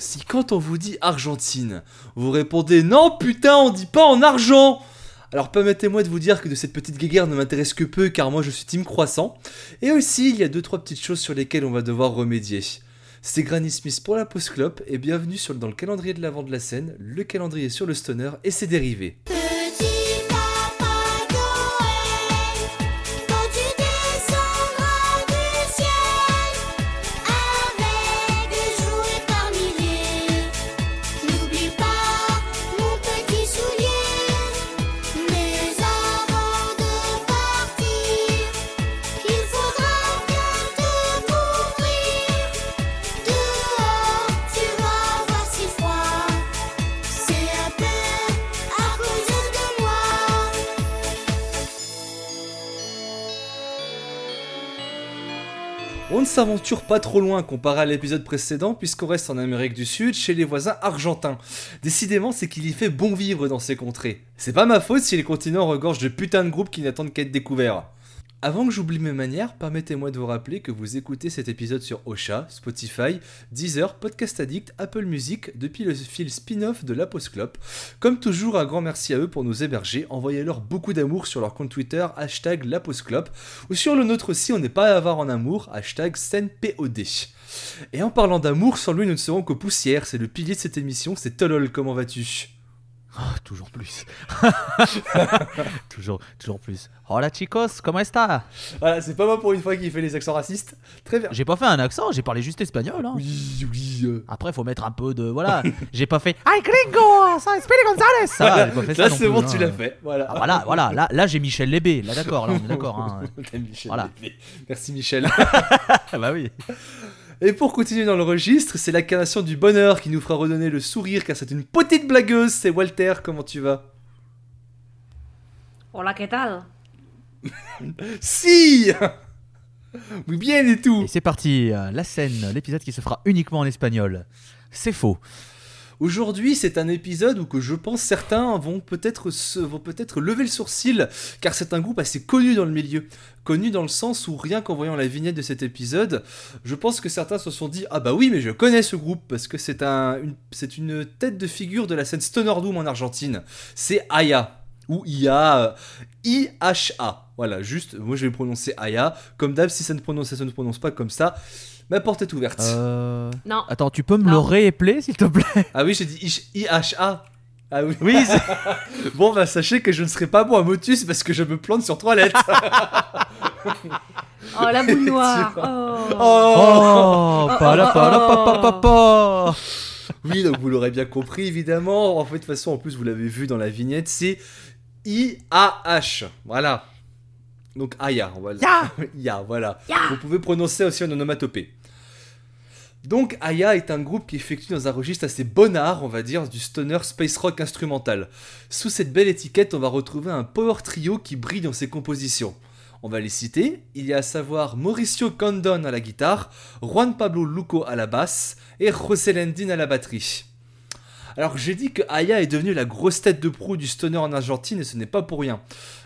Si quand on vous dit Argentine, vous répondez non putain on dit pas en argent alors permettez-moi de vous dire que de cette petite guéguerre ne m'intéresse que peu car moi je suis team croissant. Et aussi il y a deux trois petites choses sur lesquelles on va devoir remédier. C'est Granny Smith pour la post clope et bienvenue dans le calendrier de l'avant de la scène, le calendrier sur le stoner et ses dérivés. S'aventure pas trop loin comparé à l'épisode précédent puisqu'on reste en Amérique du Sud chez les voisins argentins. Décidément c'est qu'il y fait bon vivre dans ces contrées. C'est pas ma faute si les continents regorgent de putains de groupes qui n'attendent qu'à être découverts. Avant que j'oublie mes manières, permettez-moi de vous rappeler que vous écoutez cet épisode sur Ocha, Spotify, Deezer, Podcast Addict, Apple Music, depuis le fil spin-off de la. Comme toujours, un grand merci à eux pour nous héberger. Envoyez-leur beaucoup d'amour sur leur compte Twitter, hashtag la ou sur le nôtre aussi, on n'est pas à avoir en amour, hashtag ScenPOD. Et en parlant d'amour, sans lui nous ne serons que poussière, c'est le pilier de cette émission, c'est Tolol, comment vas-tu? Ah, toujours plus. toujours, toujours plus. Hola chicos, comment está? Voilà, c'est pas moi pour une fois qui fait les accents racistes. Très bien. J'ai pas fait un accent, j'ai parlé juste espagnol. Hein. Oui, oui. euh. Après, faut mettre un peu de. Voilà. j'ai pas fait. Ay gringo, ça Speedy Gonzalez Ça, j'ai pas fait ça. Là, c'est bon, hein. tu l'as fait. Voilà. Ah, voilà, voilà. Là, là j'ai Michel Lébé. Là, d'accord. Là, on est d'accord. Hein. Michel Voilà. Merci Michel. Ah, bah oui. Et pour continuer dans le registre, c'est l'incarnation du bonheur qui nous fera redonner le sourire car c'est une petite blagueuse. C'est Walter, comment tu vas? Hola, ¿qué tal? Si Oui, bien et tout Et c'est parti. La scène, l'épisode qui se fera uniquement en espagnol. C'est faux. Aujourd'hui, c'est un épisode où que je pense certains vont peut-être vont peut-être lever le sourcil, car c'est un groupe assez connu dans le milieu. Connu dans le sens où rien qu'en voyant la vignette de cet épisode, je pense que certains se sont dit ah bah oui mais je connais ce groupe parce que c'est un une, c'est une tête de figure de la scène Stoner Doom en Argentine. C'est Aya ou IA euh, IHA. Voilà, juste moi je vais prononcer Aya. Comme d'hab, si ça ne prononce ça ne prononce pas comme ça, ma porte est ouverte. Euh... Non. Attends, tu peux me Non. le réépeler, s'il te plaît? Ah oui, j'ai dit IH- IHA. Ah oui. Oui, Bon, bah sachez que je ne serai pas bon à Motus parce que je me plante sur trois lettres. Oh, la boule noire. Oh. oh Oh, pas la pas la pa pa pa pa. Oui, donc vous l'aurez bien compris, évidemment. En fait, de toute façon, en plus, vous l'avez vu dans la vignette, c'est I-A-H. Voilà. Donc Aya, on va Ya. Ya, voilà. Ya. Vous pouvez prononcer aussi en onomatopée. Donc Aya est un groupe qui effectue dans un registre assez bonnard, on va dire, du stoner space rock instrumental. Sous cette belle étiquette, on va retrouver un power trio qui brille dans ses compositions. On va les citer, il y a à savoir Mauricio Condon à la guitare, Juan Pablo Luco à la basse et José Lendin à la batterie. Alors j'ai dit que Aya est devenue la grosse tête de proue du stoner en Argentine et ce n'est pas pour rien.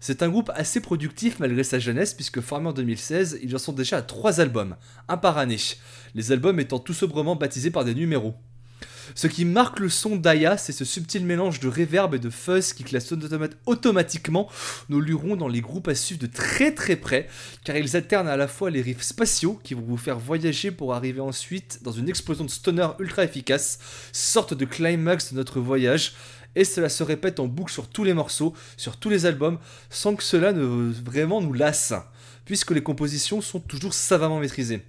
C'est un groupe assez productif malgré sa jeunesse puisque formé en 2016, ils en sont déjà à 3 albums, un par année. Les albums étant tout sobrement baptisés par des numéros. Ce qui marque le son d'Aya, c'est ce subtil mélange de reverb et de fuzz qui classe automa- automatiquement nos lurons dans les groupes à suivre de très très près, car ils alternent à la fois les riffs spatiaux qui vont vous faire voyager pour arriver ensuite dans une explosion de stoner ultra efficace, sorte de climax de notre voyage, et cela se répète en boucle sur tous les morceaux, sur tous les albums, sans que cela ne vraiment nous lasse, puisque les compositions sont toujours savamment maîtrisées.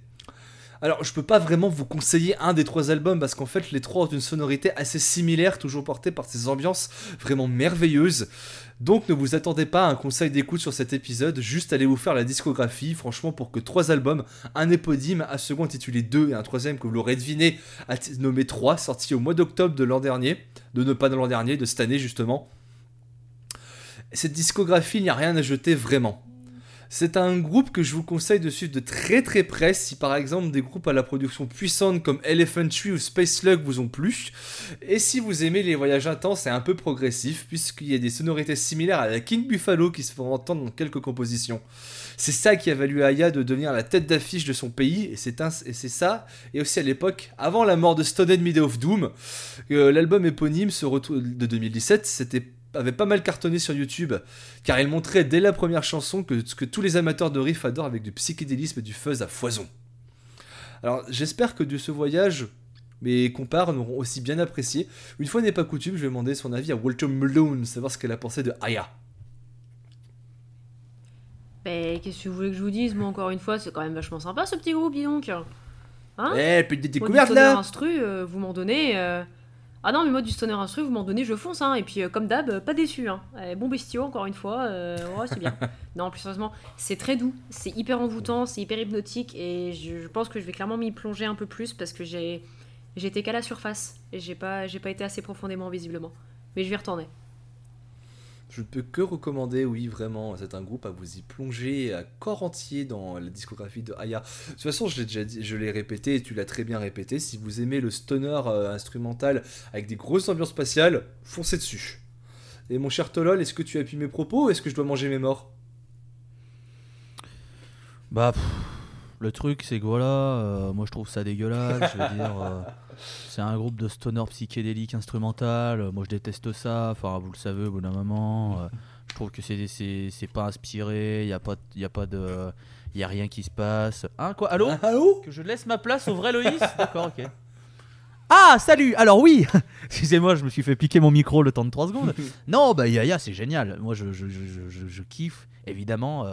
Alors, je peux pas vraiment vous conseiller un des trois albums parce qu'en fait, les trois ont une sonorité assez similaire, toujours portée par ces ambiances vraiment merveilleuses. Donc, ne vous attendez pas à un conseil d'écoute sur cet épisode, juste allez vous faire la discographie. Franchement, pour que trois albums, un éponyme, un second intitulé 2 et un troisième que vous l'aurez deviné, nommé 3, sorti au mois d'octobre de l'an dernier, de ne pas de l'an dernier, de cette année justement. Cette discographie, il n'y a rien à jeter vraiment. C'est un groupe que je vous conseille de suivre de très très près si par exemple des groupes à la production puissante comme Elephant Tree ou Space Slug vous ont plu. Et si vous aimez les voyages intenses et un peu progressifs, puisqu'il y a des sonorités similaires à la King Buffalo qui se font entendre dans quelques compositions. C'est ça qui a valu à Aya de devenir la tête d'affiche de son pays, et c'est ça, et aussi à l'époque, avant la mort de Stoned Midday of Doom, euh, l'album éponyme se de 2017, c'était avait pas mal cartonné sur YouTube, car il montrait dès la première chanson que que tous les amateurs de riff adorent avec du psychédélisme et du fuzz à foison. Alors j'espère que de ce voyage, mes compars n'auront aussi bien apprécié. Une fois n'est pas coutume, je vais demander son avis à Walter Malone, savoir ce qu'elle a pensé de Aya. Ben, qu'est-ce que vous voulez que je vous dise Moi, encore une fois, c'est quand même vachement sympa ce petit groupe, dis donc. Hein Eh, Moi, du découverte là instru, euh, vous m'en donnez. euh, Ah non, mais moi, du stoner instru, vous m'en donnez, je fonce. Hein. Et puis, euh, comme d'hab, euh, pas déçu. Hein. Euh, bon bestiau, encore une fois. euh, ouais, c'est bien. non, plus sérieusement, c'est très doux. C'est hyper envoûtant, c'est hyper hypnotique. Et je, je pense que je vais clairement m'y plonger un peu plus parce que j'ai j'étais qu'à la surface. Et j'ai pas, j'ai pas été assez profondément, visiblement. Mais je vais y retourner. Je ne peux que recommander, oui, vraiment, c'est un groupe à vous y plonger à corps entier dans la discographie de Aya. De toute façon, je l'ai déjà je l'ai répété et tu l'as très bien répété. Si vous aimez le stoner euh, instrumental avec des grosses ambiances spatiales, foncez dessus. Et mon cher Tolol, est-ce que tu appuies mes propos ou est-ce que je dois manger mes morts? Bah, le truc, c'est que voilà, euh, moi je trouve ça dégueulasse. je veux dire, euh, c'est un groupe de stoner psychédélique instrumental. euh, moi je déteste ça. Enfin, vous le savez, au bout d'un moment. euh, je trouve que c'est- c'est c'est pas inspiré. Il n'y a, pas- y a pas de. Il y a rien qui se passe. Hein, quoi Allô? Ah, Allô? Que je laisse ma place au vrai Loïs? D'accord, ok. Ah, salut Alors oui Excusez-moi, je me suis fait piquer mon micro le temps de 3 secondes. Non, bah Yaya, c'est génial. Moi, je, je, je, kiffe, évidemment,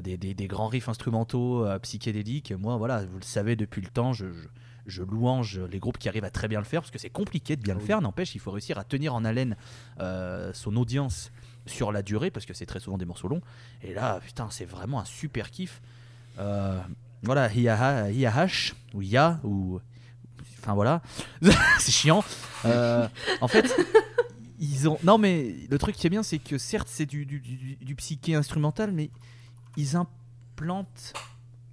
des, des- des grands riffs instrumentaux euh, psychédéliques. Moi, voilà, vous le savez depuis le temps, je, je- je louange les groupes qui arrivent à très bien le faire, parce que c'est compliqué de bien Ah le faire. N'empêche, il faut réussir à tenir en haleine euh, son audience sur la durée, parce que c'est très souvent des morceaux longs. Et là, putain, c'est vraiment un super kiff. Euh, voilà, Hiyaha, Hiyahash, ou Ya, ou. Enfin voilà, c'est chiant. Euh, en fait, ils ont. Non, mais le truc qui est bien, c'est que certes, c'est du, du, du- du psyché instrumental, mais ils implantent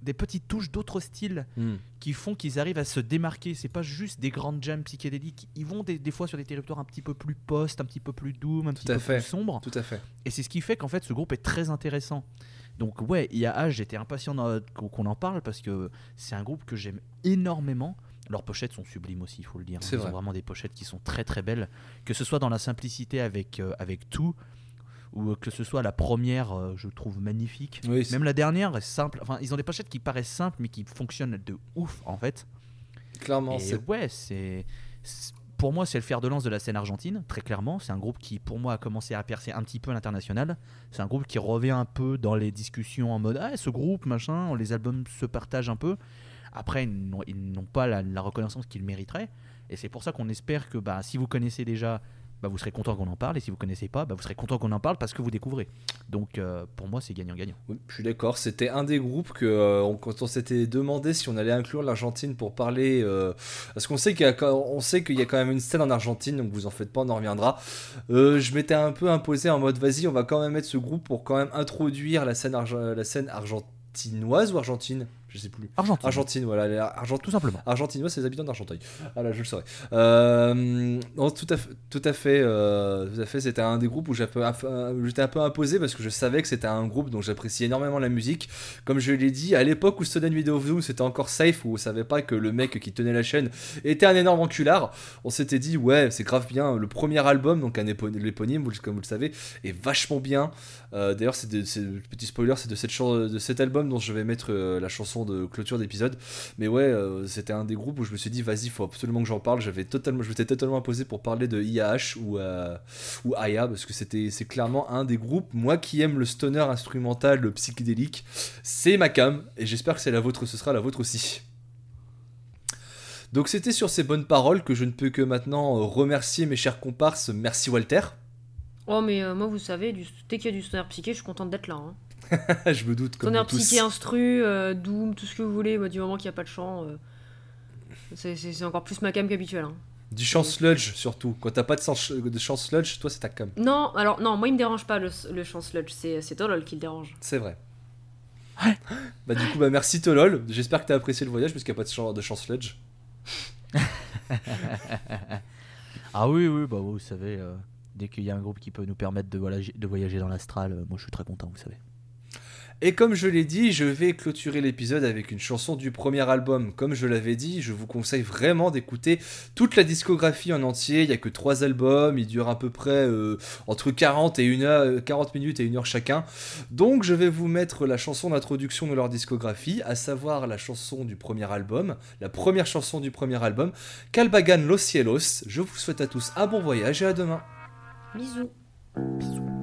des petites touches d'autres styles Hmm. qui font qu'ils arrivent à se démarquer. C'est pas juste des grandes jams psychédéliques. Ils vont des, des fois sur des territoires un petit peu plus post, un petit peu plus doom, un petit à peu fait. plus sombre. Tout à fait. Et c'est ce qui fait qu'en fait ce groupe est très intéressant. Donc ouais, IAH, j'étais impatient qu'on en parle parce que c'est un groupe que j'aime énormément. Leurs pochettes sont sublimes aussi, il faut le dire. C'est Ils vrai. ont vraiment des pochettes qui sont très très belles. Que ce soit dans la simplicité avec, euh, avec tout, ou euh, que ce soit la première, euh, je trouve magnifique. Oui, Même la dernière est simple. Enfin, ils ont des pochettes qui paraissent simples mais qui fonctionnent de ouf en fait. clairement, c'est ouais, c'est. Pour moi, c'est le fer de lance de la scène argentine, très clairement. C'est un groupe qui, pour moi, a commencé à percer un petit peu à l'international. C'est un groupe qui revient un peu dans les discussions en mode Ah, ce groupe, machin, les albums se partagent un peu. Après, ils n'ont ils n'ont pas la, la reconnaissance qu'ils mériteraient. Et c'est pour ça qu'on espère que bah, si vous connaissez déjà, bah, vous serez content qu'on en parle. Et si vous connaissez pas, bah, vous serez content qu'on en parle parce que vous découvrez. Donc, euh, pour moi, c'est gagnant-gagnant. Oui, je suis d'accord. C'était un des groupes que, euh, quand on s'était demandé si on allait inclure l'Argentine pour parler, euh, parce qu'on sait qu'il y a, quand- même une scène en Argentine, donc vous en faites pas, on en reviendra. Je m'étais un peu imposé en mode, vas-y, on va quand même mettre ce groupe pour quand même introduire la scène, la scène argentinoise ou argentine, je sais plus. Argentine. Argentine, voilà, les Argent- Tout simplement. Argentinois, c'est les habitants d'Argenteuil. Ah là, je le saurais. Euh, non, tout à fait, tout à fait, euh, tout à fait. C'était un des groupes où j'étais un, peu- imposé parce que je savais que c'était un groupe dont j'appréciais énormément la musique. Comme je l'ai dit, à l'époque où Student Video of Doom c'était encore safe, où on savait pas que le mec qui tenait la chaîne était un énorme enculard, on s'était dit ouais, c'est grave bien. Le premier album, donc un épo- l'éponyme, vous le- comme vous le savez, est vachement bien. Euh, D'ailleurs, c'est petit spoiler, c'est de, cette de cet album dont je vais mettre euh, la chanson de clôture d'épisode. Mais ouais, euh, c'était un des groupes où je me suis dit, vas-y, faut absolument que j'en parle. J'avais totalement, je m'étais totalement imposé pour parler de IAH ou, euh, ou Aya, parce que c'était, c'est clairement un des groupes, moi qui aime le stoner instrumental, le psychédélique, c'est ma cam, et j'espère que c'est la vôtre, ce sera la vôtre aussi. Donc c'était sur ces bonnes paroles que je ne peux que maintenant euh, remercier mes chers comparses. Merci Walter. Oh, mais euh, moi, vous savez, du... dès qu'il y a du stoner psyché, je suis contente d'être là. Hein. je me doute comme Stoner nous tous. psyché, instru, euh, doom, tout ce que vous voulez, bah, du moment qu'il n'y a pas de chant, euh, c'est- encore plus ma cam qu'habituel. Hein. Du chant sludge surtout. Quand t'as pas de, sens- de chant sludge, toi c'est ta cam. Non, alors non, moi il me dérange pas le, le chant sludge, c'est Tolol qui le dérange. C'est vrai. Bah du coup, bah merci Tolol. J'espère que t'as apprécié le voyage parce qu'il n'y a pas de chant, de chant sledge. Ah oui, oui, bah vous savez, euh, dès qu'il y a un groupe qui peut nous permettre de voyager, de voyager dans l'astral, euh, moi je suis très content, vous savez. Et comme je l'ai dit, je vais clôturer l'épisode avec une chanson du premier album. Comme je l'avais dit, je vous conseille vraiment d'écouter toute la discographie en entier. Il n'y a que trois albums, ils durent à peu près euh, entre 40, et une heure, euh, 40 minutes et une heure chacun. Donc je vais vous mettre la chanson d'introduction de leur discographie, à savoir la chanson du premier album, la première chanson du premier album, Calbagan Los Cielos. Je vous souhaite à tous un bon voyage et à demain. Bisous. Bisous.